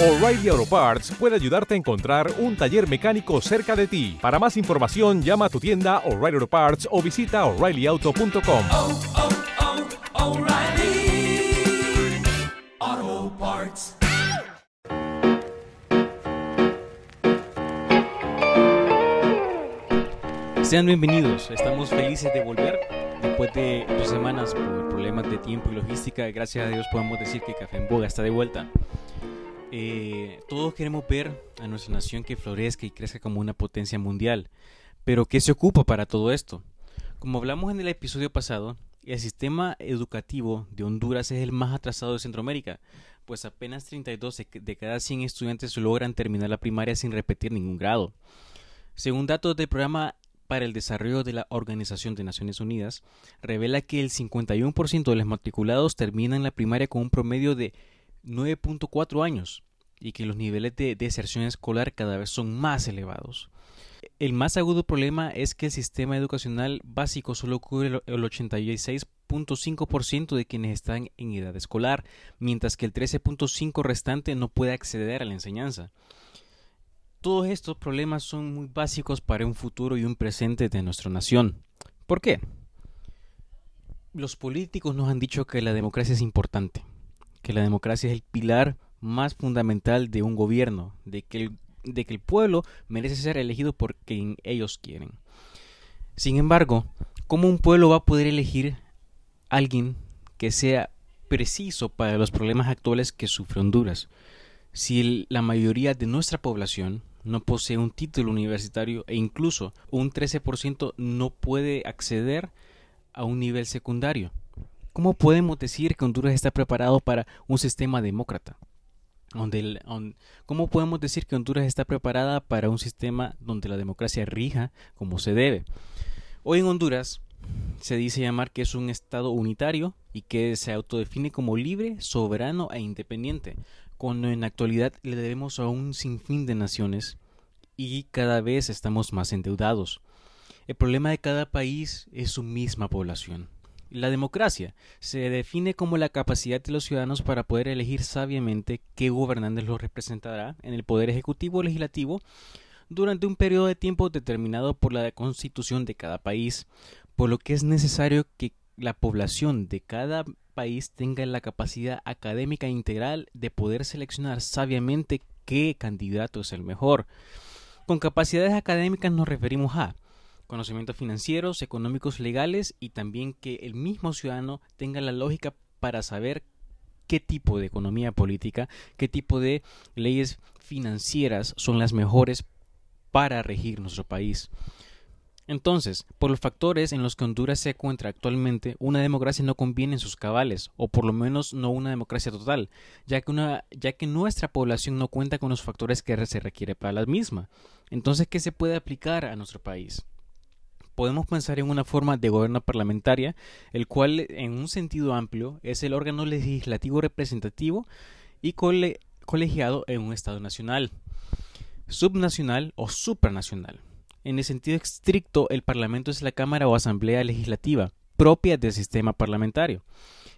O'Reilly Auto Parts puede ayudarte a encontrar un taller mecánico cerca de ti. Para más información, llama a tu tienda O'Reilly Auto Parts o visita oreillyauto.com. oh, oh, Parts. Sean bienvenidos, estamos felices de volver después de dos semanas por problemas de tiempo y logística. Gracias a Dios podemos decir que Café en Boga está de vuelta. Eh, todos queremos ver a nuestra nación que florezca y crezca como una potencia mundial. Pero ¿qué se ocupa para todo esto? Como hablamos en el episodio pasado, el sistema educativo de Honduras es el más atrasado de Centroamérica, pues apenas 32 de cada 100 estudiantes logran terminar la primaria sin repetir ningún grado. Según datos del programa para el Desarrollo de la Organización de Naciones Unidas, revela que el 51% de los matriculados terminan la primaria con un promedio de 9.4 años y que los niveles de deserción escolar cada vez son más elevados. El más agudo problema es que el sistema educacional básico solo cubre el 86.5% de quienes están en edad escolar, mientras que el 13.5% restante no puede acceder a la enseñanza. Todos estos problemas son muy básicos para un futuro y un presente de nuestra nación. ¿Por qué? Los políticos nos han dicho que la democracia es importante, que la democracia es el pilar más fundamental de un gobierno, de que el, de que el pueblo merece ser elegido por quien ellos quieren. Sin embargo, ¿cómo un pueblo va a poder elegir a alguien que sea preciso para los problemas actuales que sufre Honduras? Si la mayoría de nuestra población no posee un título universitario e incluso un 13% no puede acceder a un nivel secundario. ¿Cómo podemos decir que Honduras está preparado para un sistema demócrata? ¿Cómo podemos decir que Honduras está preparada para un sistema donde la democracia rija como se debe? Hoy en Honduras se dice llamar que es un Estado unitario y que se autodefine como libre, soberano e independiente, cuando en la actualidad le debemos a un sinfín de naciones y cada vez estamos más endeudados. El problema de cada país es su misma población. La democracia se define como la capacidad de los ciudadanos para poder elegir sabiamente qué gobernantes los representará en el poder ejecutivo o legislativo durante un periodo de tiempo determinado por la constitución de cada país, por lo que es necesario que la población de cada país tenga la capacidad académica integral de poder seleccionar sabiamente qué candidato es el mejor. Con capacidades académicas nos referimos a conocimientos financieros, económicos, legales y también que el mismo ciudadano tenga la lógica para saber qué tipo de economía política, qué tipo de leyes financieras son las mejores para regir nuestro país. Entonces, por los factores en los que Honduras se encuentra actualmente, una democracia no conviene en sus cabales, o por lo menos no una democracia total, ya que, una, ya que nuestra población no cuenta con los factores que se requiere para la misma. Entonces, ¿qué se puede aplicar a nuestro país? Podemos pensar en una forma de gobierno parlamentaria, el cual, en un sentido amplio, es el órgano legislativo representativo y cole colegiado en un Estado nacional, subnacional o supranacional. En el sentido estricto, el Parlamento es la Cámara o Asamblea Legislativa propia del sistema parlamentario.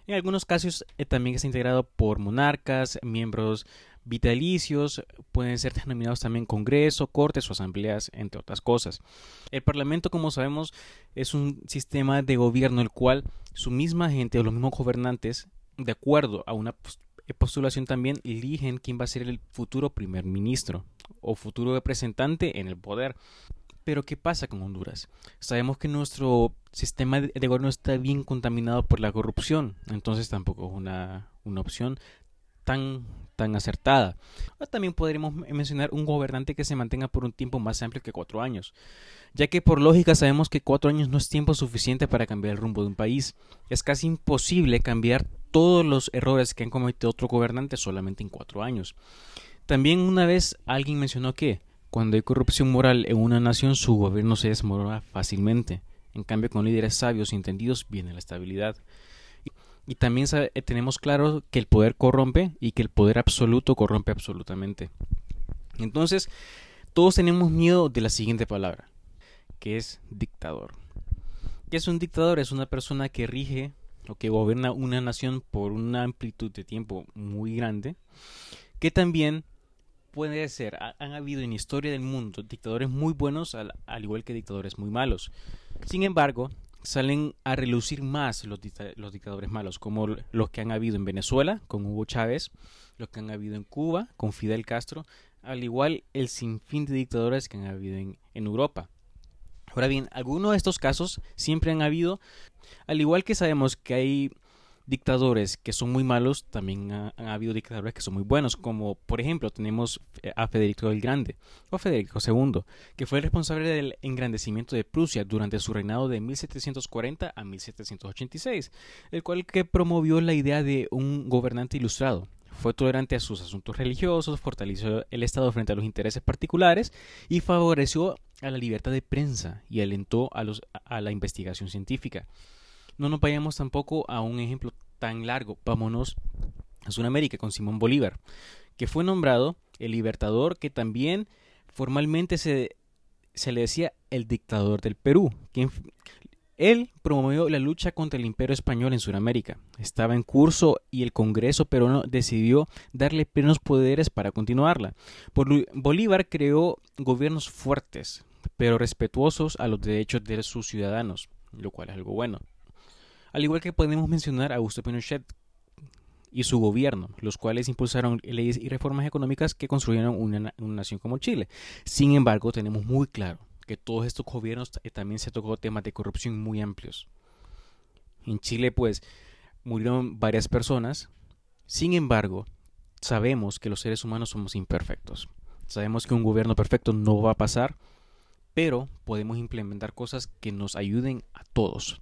En algunos casos eh, también está integrado por monarcas, miembros vitalicios, pueden ser denominados también Congreso, Cortes o Asambleas, entre otras cosas. El Parlamento, como sabemos, es un sistema de gobierno el cual su misma gente o los mismos gobernantes, de acuerdo a una postulación también, eligen quién va a ser el futuro primer ministro o futuro representante en el poder. Pero ¿qué pasa con Honduras? Sabemos que nuestro sistema de gobierno está bien contaminado por la corrupción, entonces tampoco es una, una opción tan, tan acertada. También podríamos mencionar un gobernante que se mantenga por un tiempo más amplio que cuatro años, ya que por lógica sabemos que cuatro años no es tiempo suficiente para cambiar el rumbo de un país. Es casi imposible cambiar todos los errores que han cometido otro gobernante solamente en cuatro años. También una vez alguien mencionó que cuando hay corrupción moral en una nación, su gobierno se desmorona fácilmente. En cambio, con líderes sabios y entendidos viene la estabilidad. Y, también eh, tenemos claro que el poder corrompe y que el poder absoluto corrompe absolutamente. Entonces, todos tenemos miedo de la siguiente palabra, que es dictador. ¿Qué es un dictador? Es una persona que rige o que gobierna una nación por una amplitud de tiempo muy grande, que también puede ser, ha- han habido en la historia del mundo dictadores muy buenos al, al igual que dictadores muy malos. Sin embargo, salen a relucir más los, los dictadores malos, como los que han habido en Venezuela con Hugo Chávez, los que han habido en Cuba con Fidel Castro, al igual el sinfín de dictadores que han habido en, en Europa. Ahora bien, algunos de estos casos siempre han habido, al igual que sabemos que hay dictadores que son muy malos, también ha- han habido dictadores que son muy buenos, como por ejemplo tenemos a Federico el Grande o Federico II, que fue el responsable del engrandecimiento de Prusia durante su reinado de 1740 a 1786, el cual que promovió la idea de un gobernante ilustrado. Fue tolerante a sus asuntos religiosos, fortaleció el Estado frente a los intereses particulares y favoreció a la libertad de prensa y alentó a, los, a la investigación científica. No nos vayamos tampoco a un ejemplo tan largo, vámonos a Sudamérica con Simón Bolívar, que fue nombrado el libertador que también formalmente se, se le decía el dictador del Perú, él promovió la lucha contra el imperio español en Sudamérica. Estaba en curso y el Congreso peruano decidió darle plenos poderes para continuarla. Bol- Bolívar creó gobiernos fuertes, pero respetuosos a los derechos de sus ciudadanos, lo cual es algo bueno. Al igual que podemos mencionar a Augusto Pinochet y su gobierno, los cuales impulsaron leyes y reformas económicas que construyeron una, na- una nación como Chile. Sin embargo, tenemos muy claro que todos estos gobiernos eh, también se tocó temas de corrupción muy amplios. En Chile, pues, murieron varias personas. Sin embargo, sabemos que los seres humanos somos imperfectos. Sabemos que un gobierno perfecto no va a pasar, pero podemos implementar cosas que nos ayuden a todos.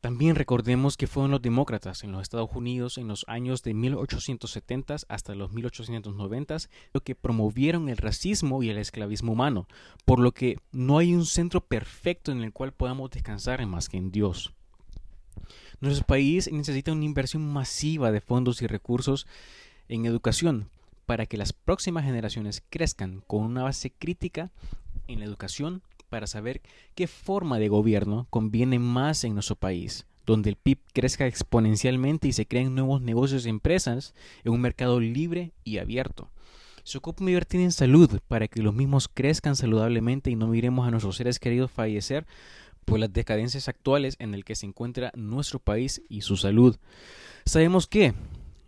También recordemos que fueron los demócratas en los Estados Unidos en los años de 1870 hasta los 1890 los que promovieron el racismo y el esclavismo humano, por lo que no hay un centro perfecto en el cual podamos descansar más que en Dios. Nuestro país necesita una inversión masiva de fondos y recursos en educación para que las próximas generaciones crezcan con una base crítica en la educación para saber qué forma de gobierno conviene más en nuestro país, donde el PIB crezca exponencialmente y se creen nuevos negocios y empresas en un mercado libre y abierto. Se ocupa invertir en salud para que los mismos crezcan saludablemente y no miremos a nuestros seres queridos fallecer por las decadencias actuales en el que se encuentra nuestro país y su salud. Sabemos que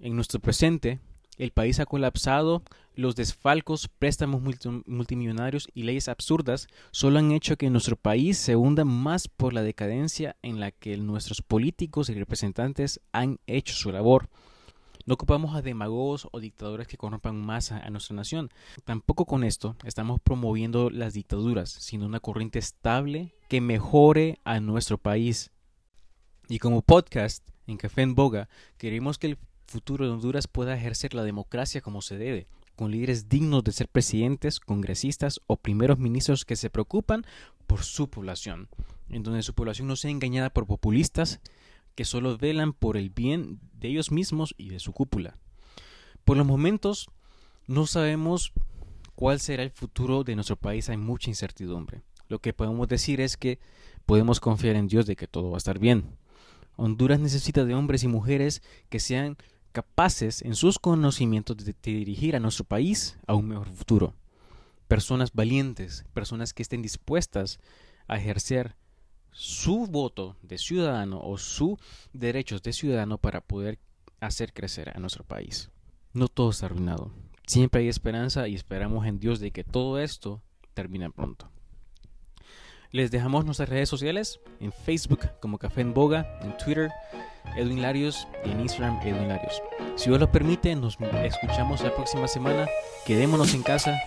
en nuestro presente el país ha colapsado, los desfalcos, préstamos multi- multimillonarios y leyes absurdas solo han hecho que nuestro país se hunda más por la decadencia en la que nuestros políticos y representantes han hecho su labor. No ocupamos a demagogos o dictadores que corrompan más a nuestra nación. Tampoco con esto estamos promoviendo las dictaduras, sino una corriente estable que mejore a nuestro país. Y como podcast en Café en Boga, queremos que el futuro de Honduras pueda ejercer la democracia como se debe, con líderes dignos de ser presidentes, congresistas o primeros ministros que se preocupan por su población, en donde su población no sea engañada por populistas que solo velan por el bien de ellos mismos y de su cúpula. Por los momentos, no sabemos cuál será el futuro de nuestro país, hay mucha incertidumbre. Lo que podemos decir es que podemos confiar en Dios de que todo va a estar bien. Honduras necesita de hombres y mujeres que sean capaces en sus conocimientos de, dirigir a nuestro país a un mejor futuro. Personas valientes, personas que estén dispuestas a ejercer su voto de ciudadano o sus derechos de ciudadano para poder hacer crecer a nuestro país. No todo está arruinado. Siempre hay esperanza y esperamos en Dios de que todo esto termine pronto. Les dejamos nuestras redes sociales en Facebook como Café en Boga, en Twitter Edwin Larios y en Instagram Edwin Larios. Si Dios lo permite, nos escuchamos la próxima semana. Quedémonos en casa.